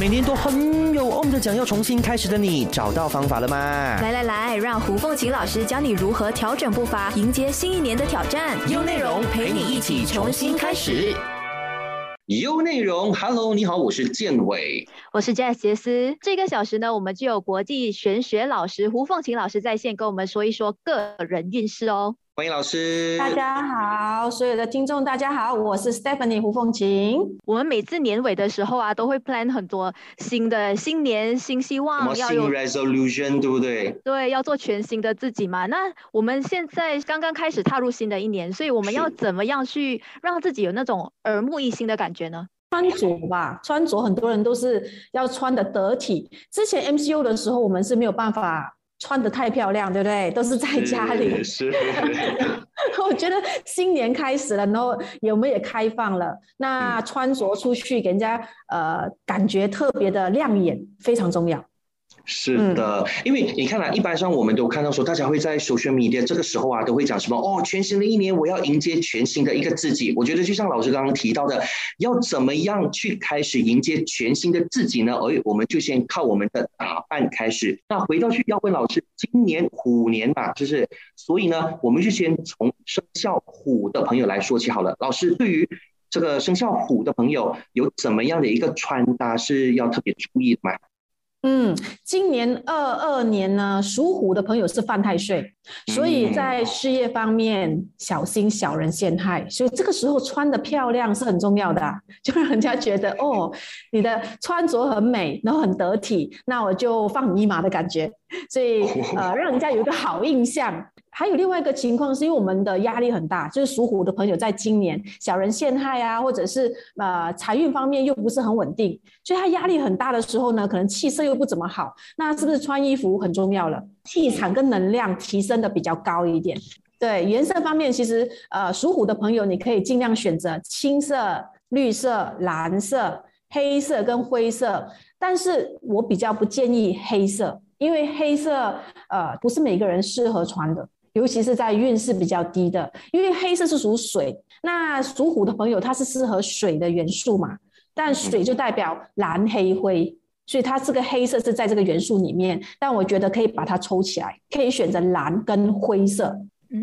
每年都很有 OM 的讲要重新开始的你，找到方法了吗？来来来，让胡凤琴老师教你如何调整步伐，迎接新一年的挑战。优内容陪你一起重新开始。有内容，Hello，你好，我是建伟，我是 Jess 杰斯。这个小时呢，我们就有国际玄学老师胡凤琴老师在线跟我们说一说个人运势哦。欢迎老师，大家好，所有的听众大家好，我是 Stephanie 胡凤琴。我们每次年尾的时候啊，都会 plan 很多新的新年新希望，要有 resolution，对不对？对，要做全新的自己嘛。那我们现在刚刚开始踏入新的一年，所以我们要怎么样去让自己有那种耳目一新的感觉呢？穿着吧，穿着很多人都是要穿的得体。之前 MCU 的时候，我们是没有办法。穿的太漂亮，对不对？都是在家里。是。我觉得新年开始了，然后我们也开放了，那穿着出去给人家呃感觉特别的亮眼，非常重要。是的，因为你看啊，一般上我们都看到说，大家会在 social media 这个时候啊，都会讲什么哦，全新的一年我要迎接全新的一个自己。我觉得就像老师刚刚提到的，要怎么样去开始迎接全新的自己呢？而我们就先靠我们的打扮开始。那回到去要问老师，今年虎年嘛，就是所以呢，我们就先从生肖虎的朋友来说起好了。老师对于这个生肖虎的朋友，有怎么样的一个穿搭是要特别注意的吗？嗯，今年二二年呢，属虎的朋友是犯太岁，所以在事业方面小心小人陷害，所以这个时候穿的漂亮是很重要的，就让人家觉得哦，你的穿着很美，然后很得体，那我就放你一马的感觉，所以呃，让人家有一个好印象。还有另外一个情况，是因为我们的压力很大，就是属虎的朋友在今年小人陷害啊，或者是呃财运方面又不是很稳定，所以他压力很大的时候呢，可能气色又不怎么好。那是不是穿衣服很重要了？气场跟能量提升的比较高一点。对颜色方面，其实呃属虎的朋友，你可以尽量选择青色、绿色、蓝色、黑色跟灰色，但是我比较不建议黑色，因为黑色呃不是每个人适合穿的。尤其是在运势比较低的，因为黑色是属水，那属虎的朋友他是适合水的元素嘛，但水就代表蓝黑灰，所以它这个黑色是在这个元素里面，但我觉得可以把它抽起来，可以选择蓝跟灰色，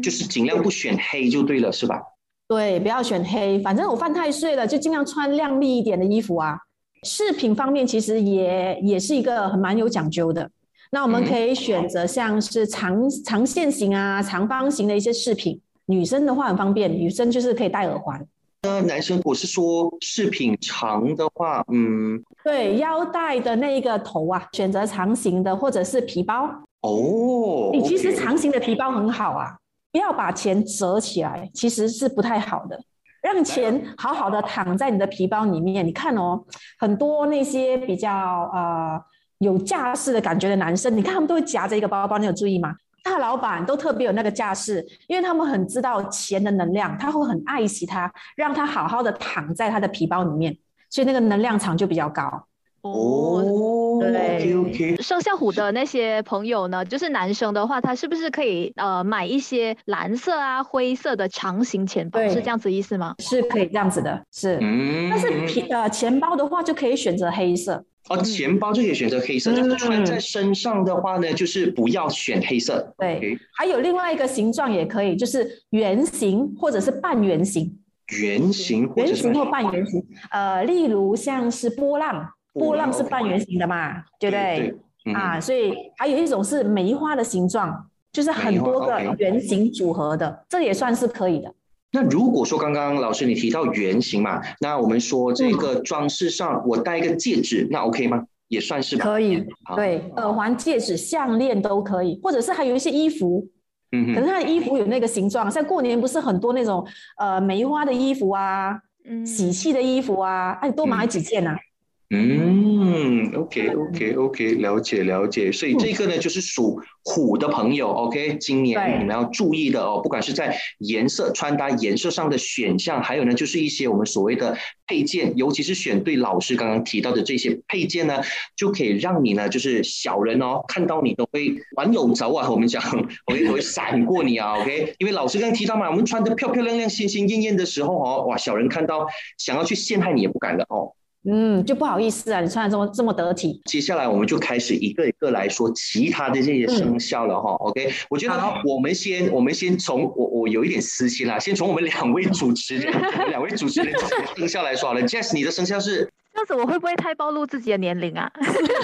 就是尽量不选黑就对了，是吧？对，不要选黑，反正我犯太岁了，就尽量穿亮丽一点的衣服啊。饰品方面其实也也是一个很蛮有讲究的。那我们可以选择像是长长线型啊、长方形的一些饰品。女生的话很方便，女生就是可以戴耳环。那男生我是说饰品长的话，嗯，对，腰带的那个头啊，选择长型的或者是皮包。哦，你其实长型的皮包很好啊，不要把钱折起来，其实是不太好的。让钱好好的躺在你的皮包里面。你看哦，很多那些比较呃。有架势的感觉的男生，你看他们都会夹着一个包包，你有注意吗？大老板都特别有那个架势，因为他们很知道钱的能量，他会很爱惜它，让它好好的躺在他的皮包里面，所以那个能量场就比较高。哦，对。生肖虎的那些朋友呢，就是男生的话，他是不是可以呃买一些蓝色啊、灰色的长形钱包？是这样子意思吗？是可以这样子的，是。嗯。但是皮呃钱包的话，就可以选择黑色。哦，钱包就可以选择黑色，但是穿在身上的话呢，就是不要选黑色。对，还有另外一个形状也可以，就是圆形或者是半圆形。圆形，圆形或半圆形。呃，例如像是波浪，波浪是半圆形的嘛，对不对？啊，所以还有一种是梅花的形状，就是很多个圆形组合的，这也算是可以的。那如果说刚刚老师你提到圆形嘛，那我们说这个装饰上我戴一个戒指，那 OK 吗？也算是可以，对，耳环、戒指、项链都可以，或者是还有一些衣服，嗯，可能它的衣服有那个形状，像过年不是很多那种呃梅花的衣服啊，嗯，喜气的衣服啊，哎，多买几件呐。嗯，OK OK OK，了解了解。所以这个呢，就是属虎的朋友，OK，今年你们要注意的哦，不管是在颜色、穿搭颜色上的选项，还有呢，就是一些我们所谓的配件，尤其是选对老师刚刚提到的这些配件呢，就可以让你呢，就是小人哦，看到你都会玩有着啊。我们讲，我会会闪过你啊，OK。因为老师刚刚提到嘛，我们穿的漂漂亮亮、鲜鲜艳艳的时候哦，哇，小人看到想要去陷害你也不敢的哦。嗯，就不好意思啊，你穿的这么这么得体。接下来我们就开始一个一个来说其他的这些生肖了哈。OK，我觉得我们先我们先从我我有一点私心啦，先从我们两位主持人 两位主持人生肖来说好了。Jess，你的生肖是？这样子我会不会太暴露自己的年龄啊？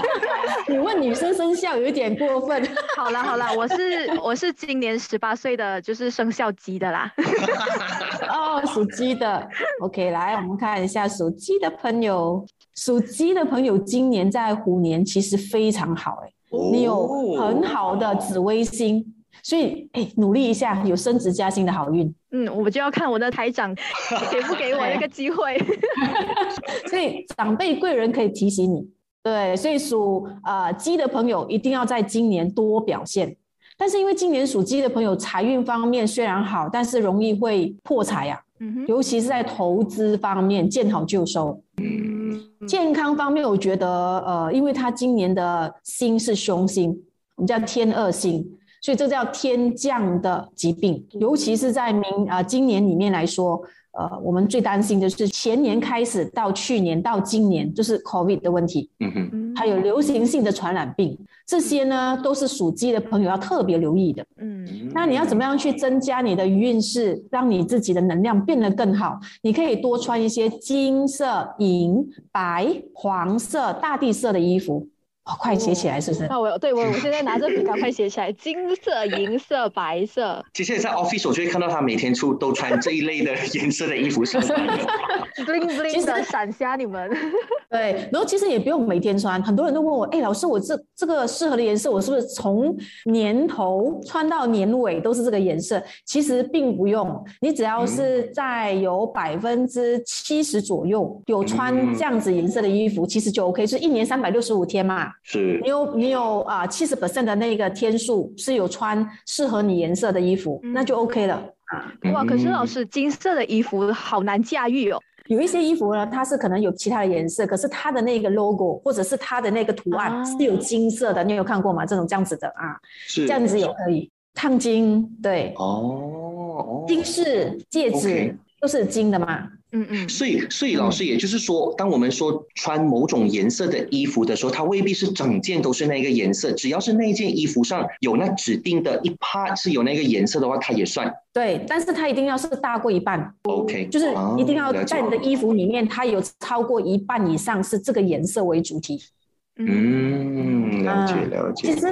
你问女生生肖有一点过分。好了好了，我是我是今年十八岁的，就是生肖鸡的啦。哦，属鸡的。OK，来我们看一下属鸡的朋友。属鸡的朋友今年在虎年其实非常好，哎，你有很好的紫微星。所以，哎，努力一下，有升职加薪的好运。嗯，我就要看我的台长 给不给我一个机会。所以，长辈贵人可以提醒你。对，所以属啊鸡的朋友一定要在今年多表现。但是，因为今年属鸡的朋友财运方面虽然好，但是容易会破财呀。嗯哼。尤其是在投资方面，见好就收。嗯。健康方面，我觉得呃，因为他今年的星是凶星，我们叫天二星。所以这叫天降的疾病，尤其是在明啊今年里面来说，呃，我们最担心的是前年开始到去年到今年，就是 COVID 的问题，嗯哼，还有流行性的传染病，这些呢都是属鸡的朋友要特别留意的，嗯，那你要怎么样去增加你的运势，让你自己的能量变得更好？你可以多穿一些金色、银、白、黄色、大地色的衣服。哦，快写起来，是不是？那我对我我现在拿着笔，赶快写起来。金色、银色、白色。其实，在 office 我就会看到他每天出都穿这一类的颜色的衣服，是 bling bling 的闪瞎你们。对，然后其实也不用每天穿。很多人都问我，哎，老师，我这这个适合的颜色，我是不是从年头穿到年尾都是这个颜色？其实并不用，你只要是在有百分之七十左右有穿这样子颜色的衣服，其实就 OK。是一年三百六十五天嘛。是。你有你有啊七十 percent 的那个天数是有穿适合你颜色的衣服，那就 OK 了。啊。哇，可是老师金色的衣服好难驾驭哦。有一些衣服呢，它是可能有其他的颜色，可是它的那个 logo 或者是它的那个图案是有金色的，你有看过吗？这种这样子的啊，是这样子也可以。烫金，对。哦，金饰戒指都是金的嘛。嗯嗯，所以所以老师也就是说，当我们说穿某种颜色的衣服的时候，它未必是整件都是那个颜色，只要是那件衣服上有那指定的一 part 是有那个颜色的话，它也算。对，但是它一定要是大过一半。OK，就是一定要在你的衣服里面，它有超过一半以上是这个颜色为主题。嗯，了解了解。其实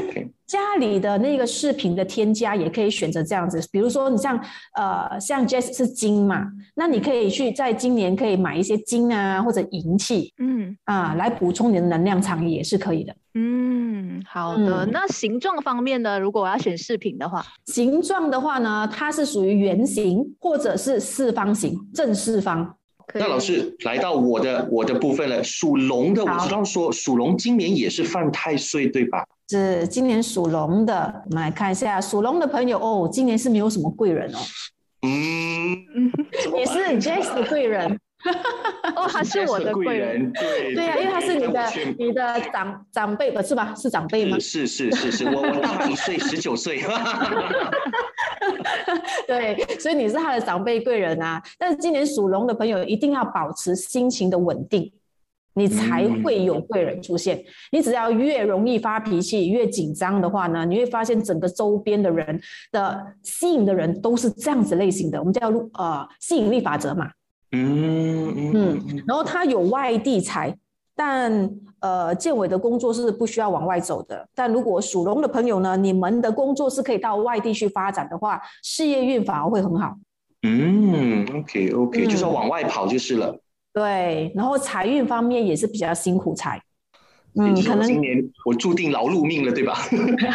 家里的那个饰品的添加也可以选择这样子，比如说你像呃像 Jess 是金嘛，那你可以去在今年可以买一些金啊或者银器，嗯啊来补充你的能量场也是可以的。嗯，好的。那形状方面呢？如果我要选饰品的话，形状的话呢，它是属于圆形或者是四方形，正四方。那老师来到我的我的部分了，属龙的我知道说属龙今年也是犯太岁对吧？是今年属龙的，我们来看一下属龙的朋友哦，今年是没有什么贵人哦。嗯，也是 Jess 的贵人。哦，他是我的贵人，对对呀，因为他是你的你的长长辈，不是吧？是长辈吗？是是是是，我我大一岁，十九岁。对，所以你是他的长辈贵人啊。但是今年属龙的朋友一定要保持心情的稳定，你才会有贵人出现。你只要越容易发脾气、越紧张的话呢，你会发现整个周边的人的吸引的人都是这样子类型的。我们叫呃吸引力法则嘛。嗯嗯，然后他有外地财，但呃建委的工作是不需要往外走的。但如果属龙的朋友呢，你们的工作是可以到外地去发展的话，事业运反而会很好。嗯，OK OK，就是要往外跑就是了。对，然后财运方面也是比较辛苦财。嗯，可能今年我注定劳碌命了，对吧？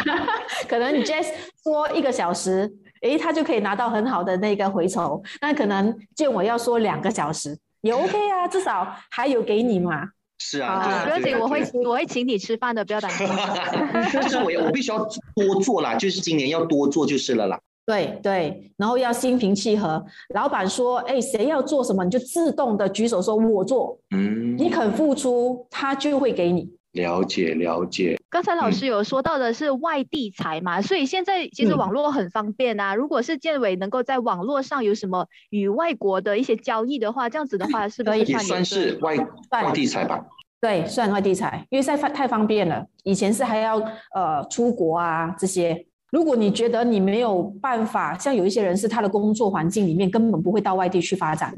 可能你 just 说一个小时。诶，他就可以拿到很好的那个回酬。那可能见我要说两个小时也 OK 啊，至少还有给你嘛。是啊，不要紧，我会我会请你吃饭的，不要担心。就是我我必须要多做啦，就是今年要多做就是了啦。对对，然后要心平气和。老板说，哎，谁要做什么，你就自动的举手说我做。嗯，你肯付出，他就会给你。了解了解。刚才老师有说到的是外地财嘛，所以现在其实网络很方便啊。如果是建委能够在网络上有什么与外国的一些交易的话，这样子的话是可以也算是外外地财吧？对，算外地财，因为在太方便了。以前是还要呃出国啊这些。如果你觉得你没有办法，像有一些人是他的工作环境里面根本不会到外地去发展，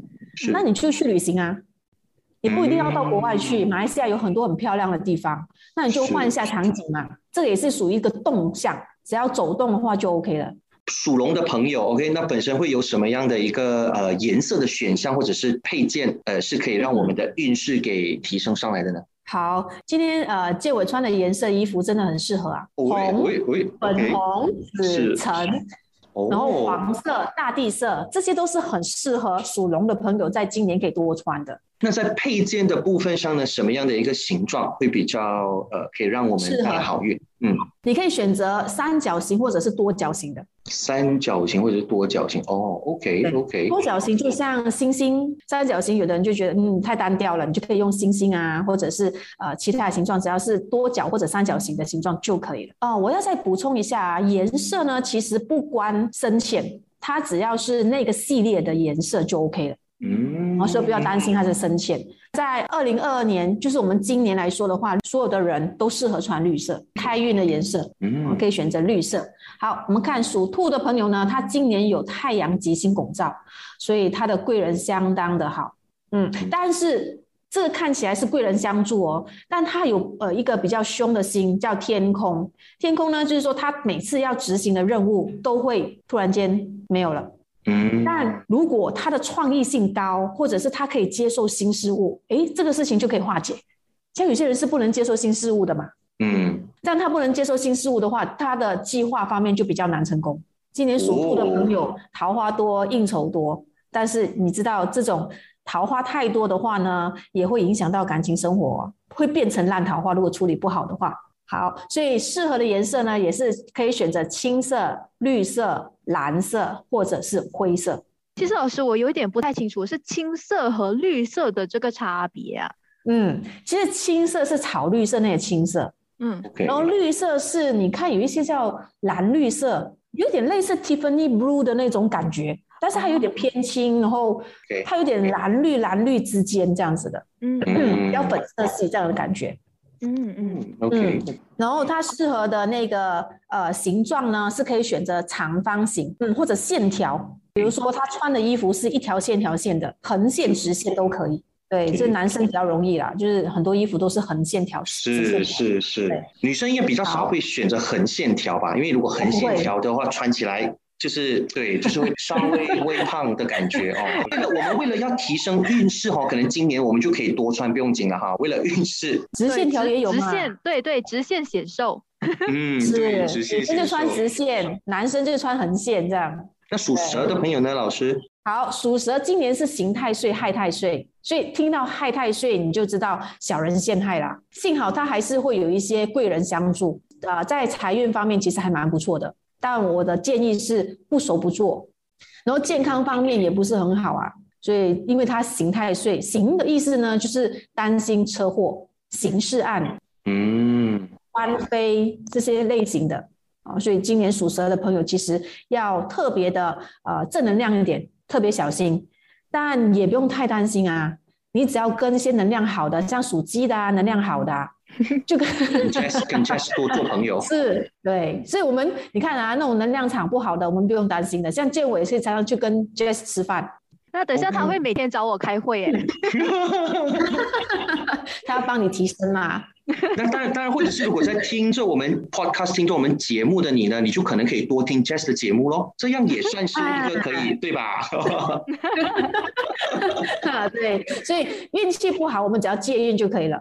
那你就去旅行啊。也不一定要到国外去，马来西亚有很多很漂亮的地方，那你就换一下场景嘛。这个也是属于一个动向，只要走动的话就 OK 了。属龙的朋友，OK，那本身会有什么样的一个呃颜色的选项或者是配件，呃，是可以让我们的运势给提升上来的呢？好，今天呃，建伟穿的颜色衣服真的很适合啊，红、粉红、紫、橙。然后黄色、大地色，这些都是很适合属龙的朋友在今年可以多穿的。那在配件的部分上呢，什么样的一个形状会比较呃，可以让我们带来好运？嗯，你可以选择三角形或者是多角形的。三角形或者是多角形哦，OK OK。多角形就像星星，三角形有的人就觉得嗯太单调了，你就可以用星星啊，或者是呃其他的形状，只要是多角或者三角形的形状就可以了。哦，我要再补充一下啊，颜色呢其实不关深浅，它只要是那个系列的颜色就 OK 了。嗯，所以不要担心它是深浅。在二零二二年，就是我们今年来说的话，所有的人都适合穿绿色，开运的颜色，嗯，可以选择绿色。好，我们看属兔的朋友呢，他今年有太阳吉星拱照，所以他的贵人相当的好，嗯，但是这个看起来是贵人相助哦，但他有呃一个比较凶的星叫天空，天空呢就是说他每次要执行的任务都会突然间没有了。嗯，但如果他的创意性高，或者是他可以接受新事物，诶，这个事情就可以化解。像有些人是不能接受新事物的嘛，嗯，但他不能接受新事物的话，他的计划方面就比较难成功。今年属兔的朋友，桃花多，应酬多，但是你知道这种桃花太多的话呢，也会影响到感情生活，会变成烂桃花。如果处理不好的话。好，所以适合的颜色呢，也是可以选择青色、绿色、蓝色或者是灰色。其实老师，我有一点不太清楚，是青色和绿色的这个差别啊。嗯，其实青色是草绿色那个青色，嗯，然后绿色是你看有一些叫蓝绿色，有点类似 Tiffany Blue 的那种感觉，但是它有点偏青，然后它有点蓝绿蓝绿之间这样子的，嗯，比较粉色系这样的感觉。嗯嗯，OK。然后它适合的那个呃形状呢，是可以选择长方形，嗯，或者线条。比如说他穿的衣服是一条线条线的，横线、直线都可以。对，这男生比较容易啦，就是很多衣服都是横线条。是是是，女生也比较少会选择横线条吧，因为如果横线条的话，穿起来。就是对，就是会稍微 微胖的感觉哦。为了我们为了要提升运势哈，可能今年我们就可以多穿，不用紧了哈。为了运势，直线条也有直线对对，直线显瘦。嗯，是女生就穿直线，男生就穿横线这样。那属蛇的朋友呢，老师？好，属蛇今年是刑太岁、害太岁，所以听到害太岁你就知道小人陷害啦。幸好他还是会有一些贵人相助啊，在财运方面其实还蛮不错的。但我的建议是不熟不做，然后健康方面也不是很好啊，所以因为他刑太岁，刑的意思呢就是担心车祸、刑事案、嗯、官非这些类型的啊，所以今年属蛇的朋友其实要特别的呃正能量一点，特别小心，但也不用太担心啊，你只要跟一些能量好的，像属鸡的啊，能量好的。就 跟 Jess 跟 Jess 多做朋友，是对，所以我们你看啊，那种能量场不好的，我们不用担心的。像建伟是常常去跟 Jess 吃饭，那等下他会每天找我开会耶，他要帮你提升嘛。那当然当然，或者是如果在听着我们 podcast 听着我们节目的你呢，你就可能可以多听 Jess 的节目喽，这样也算是一个可以，对吧？啊，对，所以运气不好，我们只要借运就可以了。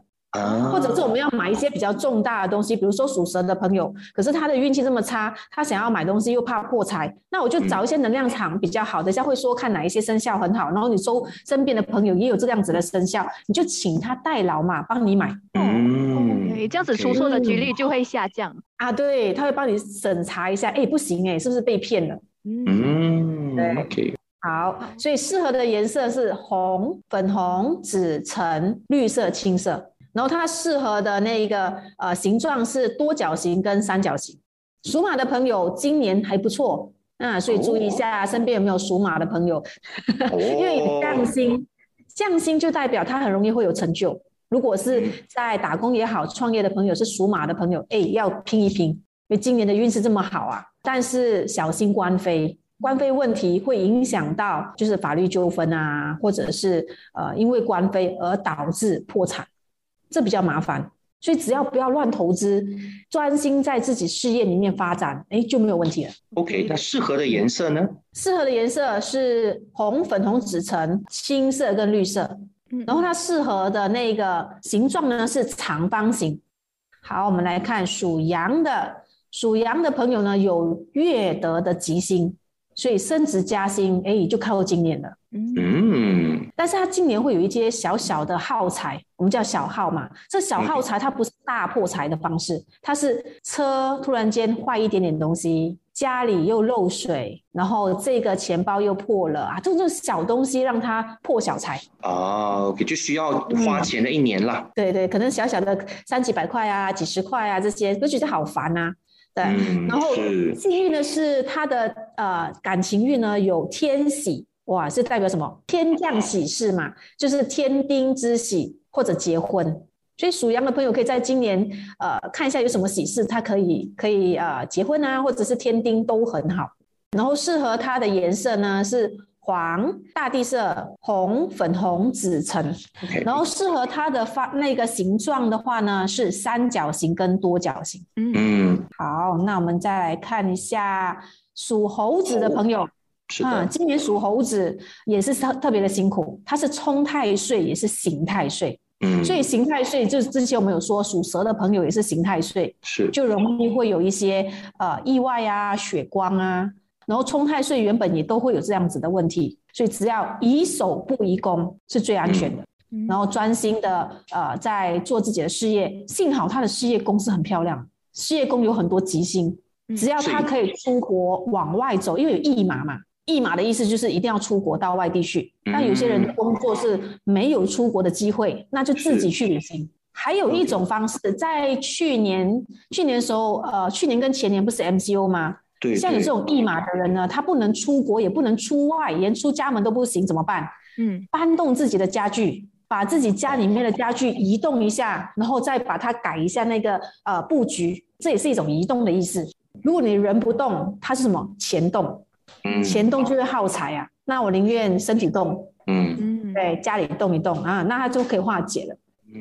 或者是我们要买一些比较重大的东西，比如说属蛇的朋友，可是他的运气这么差，他想要买东西又怕破财，那我就找一些能量场比较好的，下会说看哪一些生肖很好，然后你周身边的朋友也有这样子的生肖，你就请他代劳嘛，帮你买。嗯，这样子出错的几率就会下降啊。对，他会帮你审查一下，哎，不行哎，是不是被骗了？嗯，对。好，所以适合的颜色是红、粉红、紫、橙、绿色、青色。然后它适合的那个呃形状是多角形跟三角形。属马的朋友今年还不错，啊所以注意一下身边有没有属马的朋友，因为匠心，匠心就代表他很容易会有成就。如果是在打工也好，创业的朋友是属马的朋友，哎，要拼一拼，因为今年的运势这么好啊。但是小心官非，官非问题会影响到就是法律纠纷啊，或者是呃因为官非而导致破产，这比较麻烦。所以只要不要乱投资，专心在自己事业里面发展，哎，就没有问题了。OK，那适合的颜色呢？适合的颜色是红、粉红、紫橙、青色跟绿色。嗯，然后它适合的那个形状呢是长方形。好，我们来看属羊的，属羊的朋友呢有月德的吉星。所以升职加薪，哎，就靠今年了。嗯，但是他今年会有一些小小的耗材，我们叫小耗嘛。这小耗材，它不是大破财的方式，它是车突然间坏一点点东西，家里又漏水，然后这个钱包又破了啊，这种小东西让他破小财。哦，就需要花钱的一年了。对对，可能小小的三几百块啊，几十块啊，这些都觉得好烦啊。对，然后幸运的是他的呃感情运呢有天喜，哇，是代表什么？天降喜事嘛，就是天丁之喜或者结婚。所以属羊的朋友可以在今年呃看一下有什么喜事，他可以可以呃结婚啊，或者是天丁都很好。然后适合他的颜色呢是。黄、大地色、红、粉红、紫橙，然后适合它的发那个形状的话呢，是三角形跟多角形。嗯，好，那我们再来看一下属猴子的朋友。啊，今年属猴子也是特特别的辛苦，它是冲太岁，也是刑太岁。嗯，所以刑太岁就是之前我们有说，属蛇的朋友也是刑太岁，是就容易会有一些呃意外啊、血光啊。然后冲太岁原本也都会有这样子的问题，所以只要宜守不宜攻是最安全的。然后专心的呃在做自己的事业，幸好他的事业宫是很漂亮，事业宫有很多吉星，只要他可以出国往外走，因为有驿马嘛，驿马的意思就是一定要出国到外地去。但有些人的工作是没有出国的机会，那就自己去旅行。还有一种方式，在去年去年的时候，呃，去年跟前年不是 MCO 吗？像你这种一码的人呢，他不能出国，也不能出外，连出家门都不行，怎么办？嗯，搬动自己的家具，把自己家里面的家具移动一下，然后再把它改一下那个呃布局，这也是一种移动的意思。如果你人不动，它是什么？钱动，钱动就会耗财啊。那我宁愿身体动，嗯嗯，对，家里动一动啊，那它就可以化解了。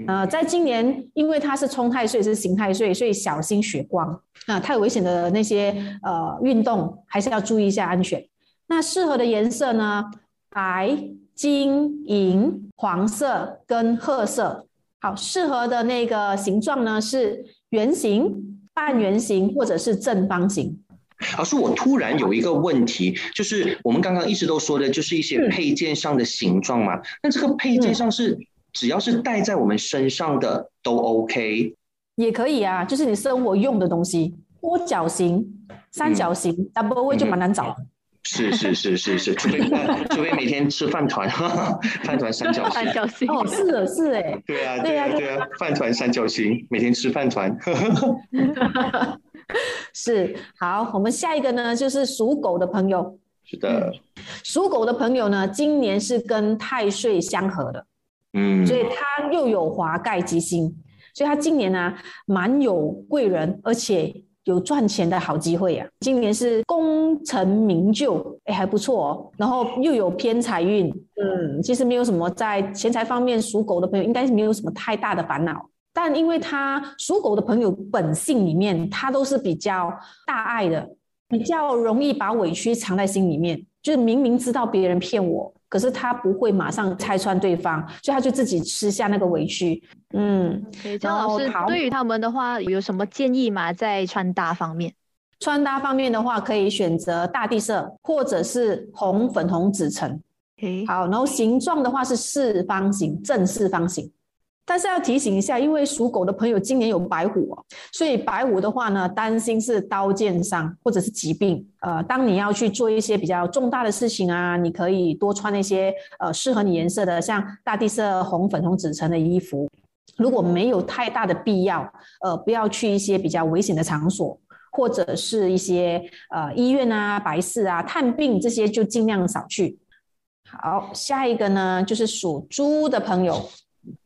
呃，在今年，因为它是冲太岁，是刑太岁，所以小心血光啊，太危险的那些呃运动还是要注意一下安全。那适合的颜色呢？白、金、银、黄色跟褐色。好，适合的那个形状呢是圆形、半圆形或者是正方形。老师，我突然有一个问题，就是我们刚刚一直都说的，就是一些配件上的形状嘛。那这个配件上是？只要是戴在我们身上的都 OK，也可以啊，就是你生活用的东西，多角形、三角形，double way 就蛮难找。是是是是是，除非除非每天吃饭团，饭团三角形。哦，是的，是哎。对啊，对啊，对啊，饭团三角形，每天吃饭团。是好，我们下一个呢，就是属狗的朋友。是的，属狗的朋友呢，今年是跟太岁相合的。嗯，所以他又有华盖吉星，所以他今年呢蛮有贵人，而且有赚钱的好机会呀。今年是功成名就，哎还不错哦。然后又有偏财运，嗯，其实没有什么在钱财方面，属狗的朋友应该是没有什么太大的烦恼。但因为他属狗的朋友本性里面，他都是比较大爱的，比较容易把委屈藏在心里面，就是明明知道别人骗我。可是他不会马上拆穿对方，所以他就自己吃下那个委屈。嗯，张老师对于他们的话有什么建议吗？在穿搭方面，穿搭方面的话，可以选择大地色或者是红、粉红、紫橙。好，然后形状的话是四方形，正四方形。但是要提醒一下，因为属狗的朋友今年有白虎，所以白虎的话呢，担心是刀剑伤或者是疾病。呃，当你要去做一些比较重大的事情啊，你可以多穿那些呃适合你颜色的，像大地色、红、粉红、紫橙的衣服。如果没有太大的必要，呃，不要去一些比较危险的场所，或者是一些呃医院啊、白事啊、探病这些，就尽量少去。好，下一个呢，就是属猪的朋友。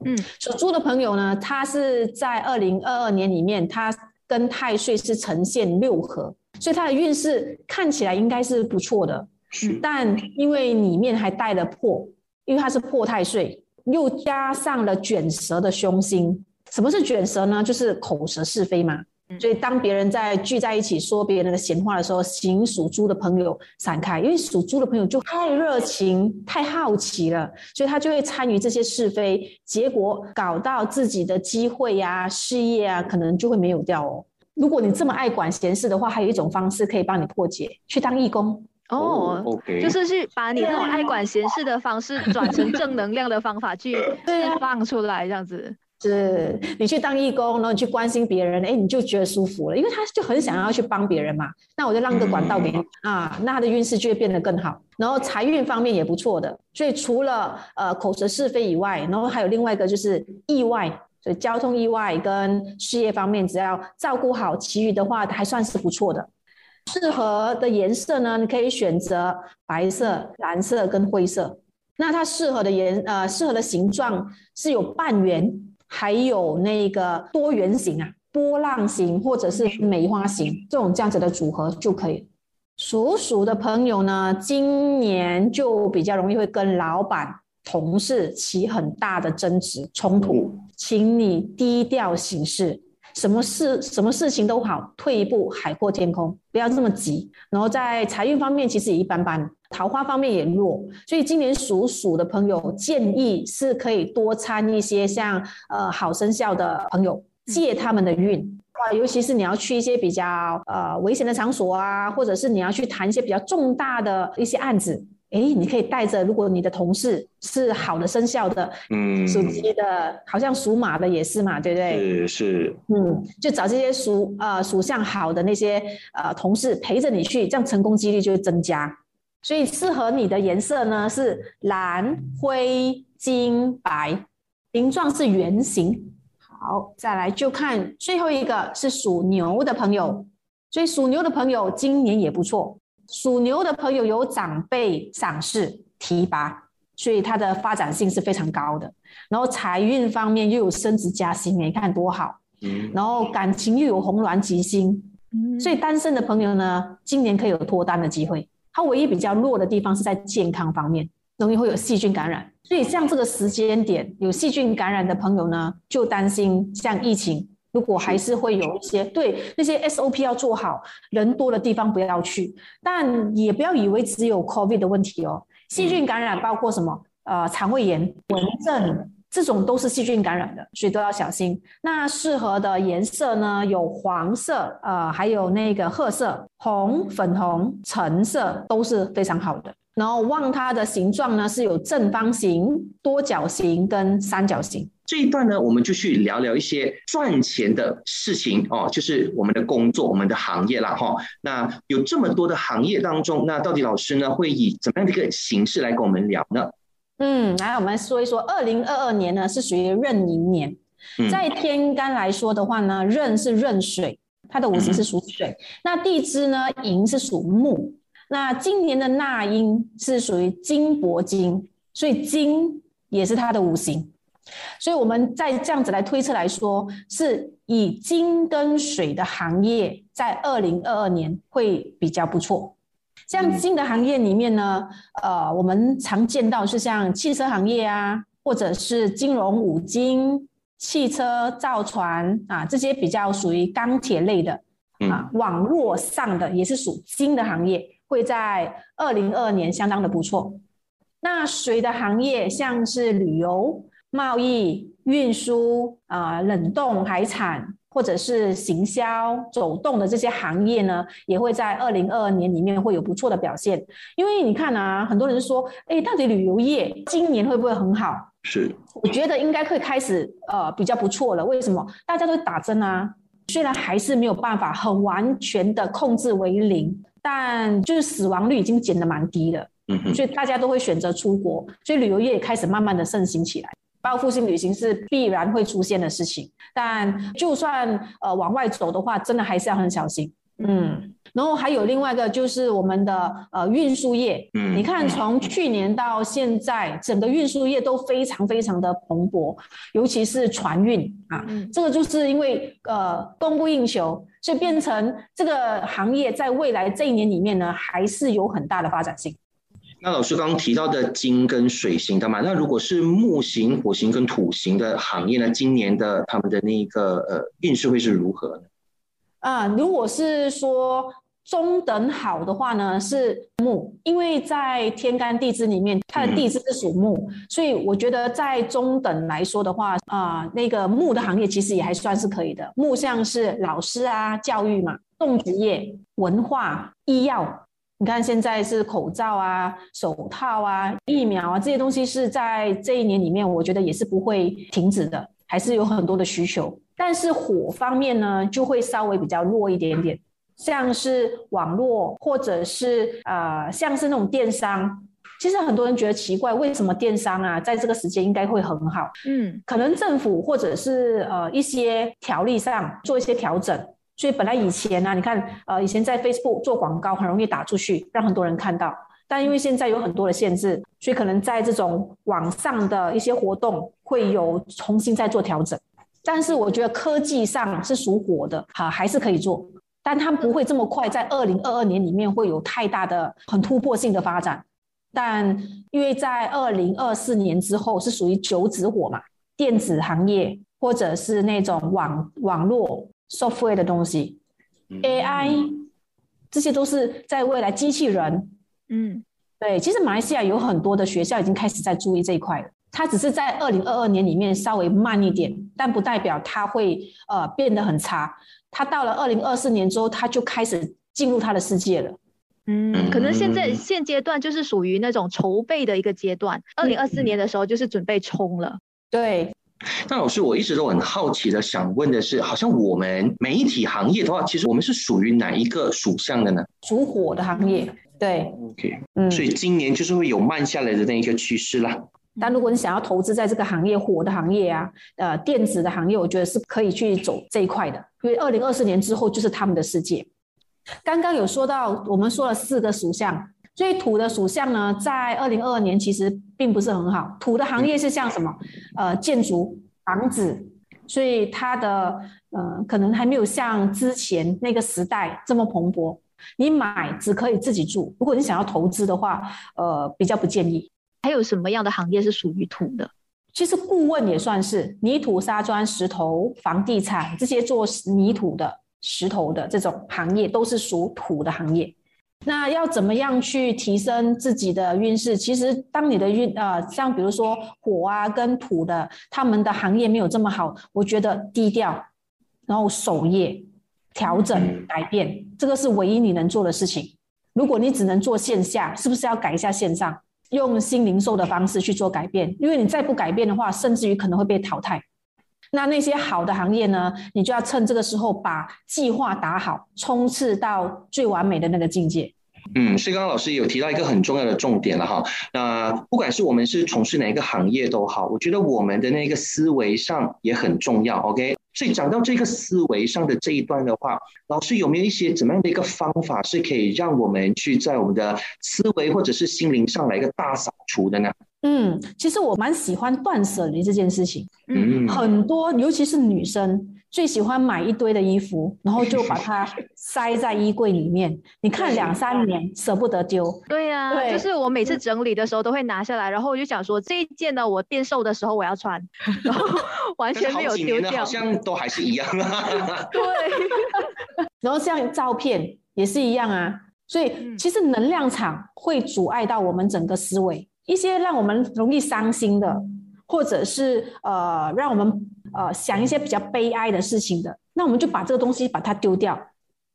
嗯，属猪的朋友呢，他是在二零二二年里面，他跟太岁是呈现六合，所以他的运势看起来应该是不错的。是，但因为里面还带了破，因为他是破太岁。又加上了卷舌的凶星，什么是卷舌呢？就是口舌是非嘛。所以当别人在聚在一起说别人的闲话的时候，请属猪的朋友闪开，因为属猪的朋友就太热情、太好奇了，所以他就会参与这些是非，结果搞到自己的机会呀、事业啊，可能就会没有掉哦。如果你这么爱管闲事的话，还有一种方式可以帮你破解，去当义工。哦，OK，就是去把你那种爱管闲事的方式转成正能量的方法去 释放出来，这样子。是你去当义工，然后你去关心别人，哎，你就觉得舒服了，因为他就很想要去帮别人嘛。那我就让个管道给你啊，那他的运势就会变得更好。然后财运方面也不错的，所以除了呃口舌是非以外，然后还有另外一个就是意外，所以交通意外跟事业方面，只要照顾好，其余的话还算是不错的。适合的颜色呢？你可以选择白色、蓝色跟灰色。那它适合的颜呃，适合的形状是有半圆，还有那个多圆形啊，波浪形或者是梅花形这种这样子的组合就可以。属鼠的朋友呢，今年就比较容易会跟老板、同事起很大的争执冲突，请你低调行事。什么事什么事情都好，退一步海阔天空，不要这么急。然后在财运方面其实也一般般，桃花方面也弱，所以今年属鼠的朋友建议是可以多参一些像呃好生肖的朋友借他们的运啊，尤其是你要去一些比较呃危险的场所啊，或者是你要去谈一些比较重大的一些案子。哎，你可以带着，如果你的同事是好的生肖的，嗯，属鸡的，好像属马的也是嘛，对不对？是是，嗯，就找这些属呃属相好的那些呃同事陪着你去，这样成功几率就会增加。所以适合你的颜色呢是蓝、灰、金、白，形状是圆形。好，再来就看最后一个是属牛的朋友，所以属牛的朋友今年也不错。属牛的朋友有长辈赏识提拔，所以他的发展性是非常高的。然后财运方面又有升职加薪，你看多好。然后感情又有红鸾吉星，所以单身的朋友呢，今年可以有脱单的机会。它唯一比较弱的地方是在健康方面，容易会有细菌感染。所以像这个时间点有细菌感染的朋友呢，就担心像疫情。如果还是会有一些对那些 SOP 要做好，人多的地方不要去，但也不要以为只有 COVID 的问题哦。细菌感染包括什么？呃，肠胃炎、蚊症这种都是细菌感染的，所以都要小心。那适合的颜色呢？有黄色，呃，还有那个褐色、红、粉红、橙色都是非常好的。然后望它的形状呢，是有正方形、多角形跟三角形。这一段呢，我们就去聊聊一些赚钱的事情哦，就是我们的工作、我们的行业啦哈。那有这么多的行业当中，那到底老师呢会以怎么样的一个形式来跟我们聊呢？嗯，来我们说一说，二零二二年呢是属于壬寅年，在天干来说的话呢，壬是壬水，它的五行是属水。那地支呢，寅是属木。那今年的纳音是属于金铂金，所以金也是它的五行。所以我们再这样子来推测来说，是以金跟水的行业在二零二二年会比较不错。像金的行业里面呢，呃，我们常见到是像汽车行业啊，或者是金融五金、汽车造船啊这些比较属于钢铁类的啊，网络上的也是属金的行业，会在二零二二年相当的不错。那水的行业像是旅游。贸易、运输啊，冷冻海产，或者是行销、走动的这些行业呢，也会在二零二二年里面会有不错的表现。因为你看啊，很多人说，哎，到底旅游业今年会不会很好？是，我觉得应该会开始呃比较不错了。为什么？大家都打针啊，虽然还是没有办法很完全的控制为零，但就是死亡率已经减得蛮低了。嗯所以大家都会选择出国，所以旅游业也开始慢慢的盛行起来。报复性旅行是必然会出现的事情，但就算呃往外走的话，真的还是要很小心。嗯，然后还有另外一个就是我们的呃运输业，嗯，你看从去年到现在，整个运输业都非常非常的蓬勃，尤其是船运啊，这个就是因为呃供不应求，所以变成这个行业在未来这一年里面呢，还是有很大的发展性。那老师刚刚提到的金跟水型的嘛，那如果是木型、火型跟土型的行业呢，今年的他们的那个呃运势会是如何呢？啊，如果是说中等好的话呢，是木，因为在天干地支里面，它的地支是属木，所以我觉得在中等来说的话，啊，那个木的行业其实也还算是可以的。木像是老师啊、教育嘛、种植业、文化、医药。你看，现在是口罩啊、手套啊、疫苗啊这些东西，是在这一年里面，我觉得也是不会停止的，还是有很多的需求。但是火方面呢，就会稍微比较弱一点点，像是网络或者是呃，像是那种电商，其实很多人觉得奇怪，为什么电商啊，在这个时间应该会很好？嗯，可能政府或者是呃一些条例上做一些调整。所以本来以前呢，你看，呃，以前在 Facebook 做广告很容易打出去，让很多人看到。但因为现在有很多的限制，所以可能在这种网上的一些活动会有重新再做调整。但是我觉得科技上是属火的，哈，还是可以做，但它不会这么快，在二零二二年里面会有太大的很突破性的发展。但因为在二零二四年之后是属于九子火嘛，电子行业或者是那种网网络。Software 的东西，AI，这些都是在未来机器人，嗯，对，其实马来西亚有很多的学校已经开始在注意这一块了。它只是在二零二二年里面稍微慢一点，但不代表它会呃变得很差。它到了二零二四年之后，它就开始进入它的世界了。嗯，可能现在现阶段就是属于那种筹备的一个阶段。二零二四年的时候就是准备冲了。对。那老师，我一直都很好奇的，想问的是，好像我们媒体行业的话，其实我们是属于哪一个属相的呢？属火的行业。对，OK，嗯，所以今年就是会有慢下来的那一个趋势啦。但如果你想要投资在这个行业，火的行业啊，呃，电子的行业，我觉得是可以去走这一块的，因为二零二四年之后就是他们的世界。刚刚有说到，我们说了四个属相。所以土的属相呢，在二零二二年其实并不是很好。土的行业是像什么？呃，建筑、房子，所以它的呃可能还没有像之前那个时代这么蓬勃。你买只可以自己住，如果你想要投资的话，呃，比较不建议。还有什么样的行业是属于土的？其实顾问也算是泥土、沙砖、石头、房地产这些做泥土的、石头的这种行业，都是属土的行业。那要怎么样去提升自己的运势？其实，当你的运呃，像比如说火啊跟土的，他们的行业没有这么好，我觉得低调，然后守业、调整、改变，这个是唯一你能做的事情。如果你只能做线下，是不是要改一下线上，用新零售的方式去做改变？因为你再不改变的话，甚至于可能会被淘汰。那那些好的行业呢？你就要趁这个时候把计划打好，冲刺到最完美的那个境界。嗯，所以刚刚老师有提到一个很重要的重点了哈。那不管是我们是从事哪一个行业都好，我觉得我们的那个思维上也很重要。OK，所以讲到这个思维上的这一段的话，老师有没有一些怎么样的一个方法是可以让我们去在我们的思维或者是心灵上来一个大扫除的呢？嗯，其实我蛮喜欢断舍离这件事情。嗯，很多尤其是女生最喜欢买一堆的衣服，然后就把它 塞在衣柜里面。你看两三年舍不得丢。对呀，就是我每次整理的时候都会拿下来，然后我就想说这一件呢，我变瘦的时候我要穿，然后完全没有丢掉，好像都还是一样啊。对，然后像照片也是一样啊。所以其实能量场会阻碍到我们整个思维。一些让我们容易伤心的，或者是呃让我们呃想一些比较悲哀的事情的，那我们就把这个东西把它丢掉。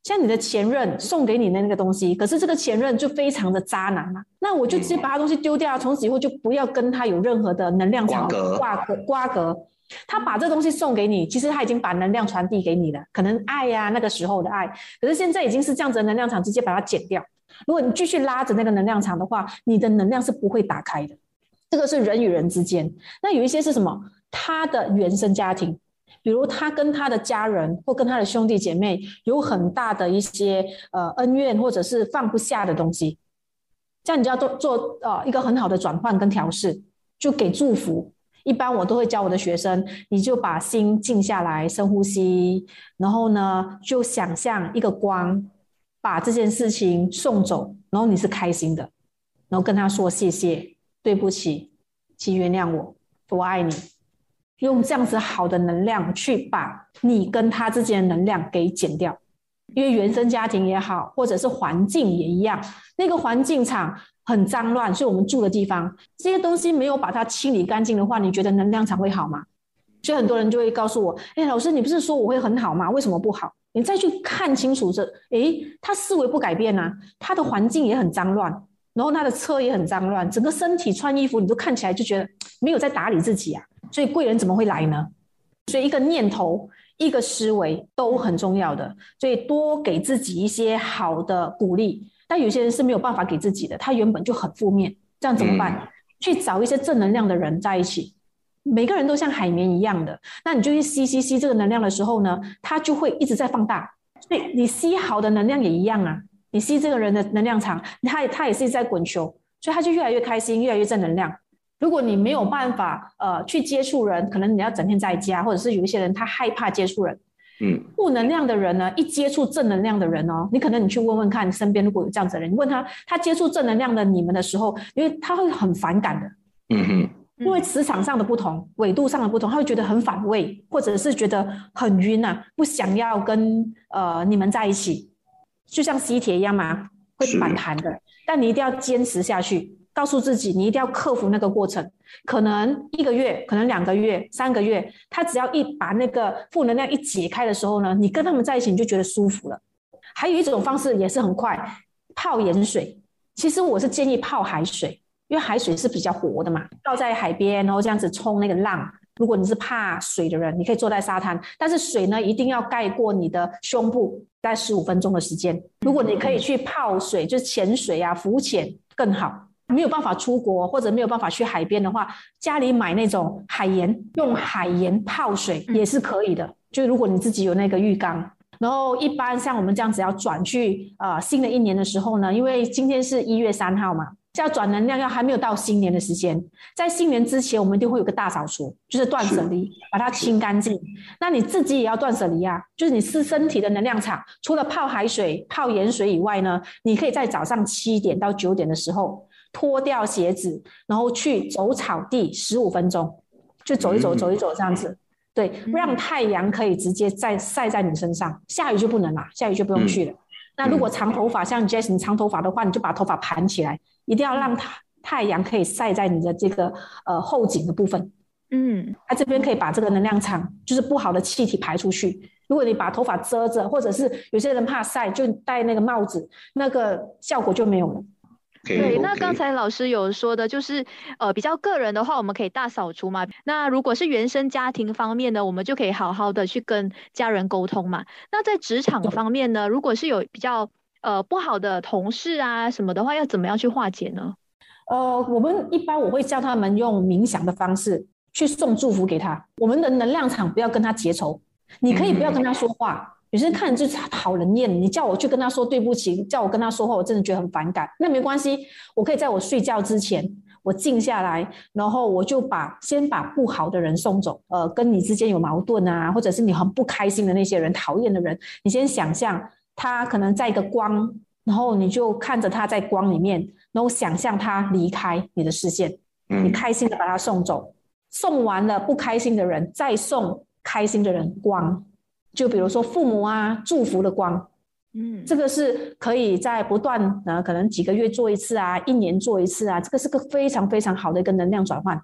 像你的前任送给你的那个东西，可是这个前任就非常的渣男嘛，那我就直接把他东西丢掉，从此以后就不要跟他有任何的能量场挂隔瓜葛。他把这东西送给你，其实他已经把能量传递给你了，可能爱呀那个时候的爱，可是现在已经是这样子的能量场，直接把它剪掉。如果你继续拉着那个能量场的话，你的能量是不会打开的。这个是人与人之间。那有一些是什么？他的原生家庭，比如他跟他的家人或跟他的兄弟姐妹有很大的一些呃恩怨，或者是放不下的东西，这样你就要做做呃一个很好的转换跟调试，就给祝福。一般我都会教我的学生，你就把心静下来，深呼吸，然后呢，就想象一个光把这件事情送走，然后你是开心的，然后跟他说谢谢，对不起，请原谅我，我爱你。用这样子好的能量去把你跟他之间的能量给减掉，因为原生家庭也好，或者是环境也一样，那个环境场很脏乱，所以我们住的地方这些东西没有把它清理干净的话，你觉得能量场会好吗？所以很多人就会告诉我：“哎，老师，你不是说我会很好吗？为什么不好？”你再去看清楚这，哎，他思维不改变啊，他的环境也很脏乱，然后他的车也很脏乱，整个身体穿衣服你都看起来就觉得没有在打理自己啊。所以贵人怎么会来呢？所以一个念头、一个思维都很重要的。所以多给自己一些好的鼓励。但有些人是没有办法给自己的，他原本就很负面，这样怎么办？去找一些正能量的人在一起。每个人都像海绵一样的，那你就去吸吸吸这个能量的时候呢，它就会一直在放大。所以你吸好的能量也一样啊，你吸这个人的能量场，他他也是在滚球，所以他就越来越开心，越来越正能量。如果你没有办法呃去接触人，可能你要整天在家，或者是有一些人他害怕接触人，嗯，负能量的人呢，一接触正能量的人哦，你可能你去问问看，身边如果有这样子的人，你问他，他接触正能量的你们的时候，因为他会很反感的，嗯哼，因为磁场上的不同，纬度上的不同，他会觉得很反胃，或者是觉得很晕呐，不想要跟呃你们在一起，就像吸铁一样嘛，会反弹的，但你一定要坚持下去。告诉自己，你一定要克服那个过程，可能一个月，可能两个月，三个月，他只要一把那个负能量一解开的时候呢，你跟他们在一起你就觉得舒服了。还有一种方式也是很快，泡盐水。其实我是建议泡海水，因为海水是比较活的嘛，泡在海边，然后这样子冲那个浪。如果你是怕水的人，你可以坐在沙滩，但是水呢一定要盖过你的胸部，在十五分钟的时间。如果你可以去泡水，就是潜水啊，浮潜更好。没有办法出国或者没有办法去海边的话，家里买那种海盐，用海盐泡水也是可以的。就如果你自己有那个浴缸，然后一般像我们这样子要转去啊新的一年的时候呢，因为今天是一月三号嘛，要转能量要还没有到新年的时间，在新年之前我们一定会有个大扫除，就是断舍离，把它清干净。那你自己也要断舍离啊，就是你是身体的能量场，除了泡海水、泡盐水以外呢，你可以在早上七点到九点的时候。脱掉鞋子，然后去走草地十五分钟，就走一走，走一走这样子，对，让太阳可以直接在晒在你身上。下雨就不能了，下雨就不用去了。那如果长头发，像 Jason 长头发的话，你就把头发盘起来，一定要让太太阳可以晒在你的这个呃后颈的部分。嗯，它这边可以把这个能量场，就是不好的气体排出去。如果你把头发遮着，或者是有些人怕晒，就戴那个帽子，那个效果就没有了。对，那刚才老师有说的，就是呃，比较个人的话，我们可以大扫除嘛。那如果是原生家庭方面呢，我们就可以好好的去跟家人沟通嘛。那在职场方面呢，如果是有比较呃不好的同事啊什么的话，要怎么样去化解呢？呃，我们一般我会教他们用冥想的方式去送祝福给他。我们的能量场不要跟他结仇，你可以不要跟他说话。有些人看着就讨人厌，你叫我去跟他说对不起，叫我跟他说话，我真的觉得很反感。那没关系，我可以在我睡觉之前，我静下来，然后我就把先把不好的人送走。呃，跟你之间有矛盾啊，或者是你很不开心的那些人、讨厌的人，你先想象他可能在一个光，然后你就看着他在光里面，然后想象他离开你的视线，你开心的把他送走。送完了不开心的人，再送开心的人光。就比如说父母啊，祝福的光，嗯，这个是可以在不断呃，可能几个月做一次啊，一年做一次啊，这个是个非常非常好的一个能量转换。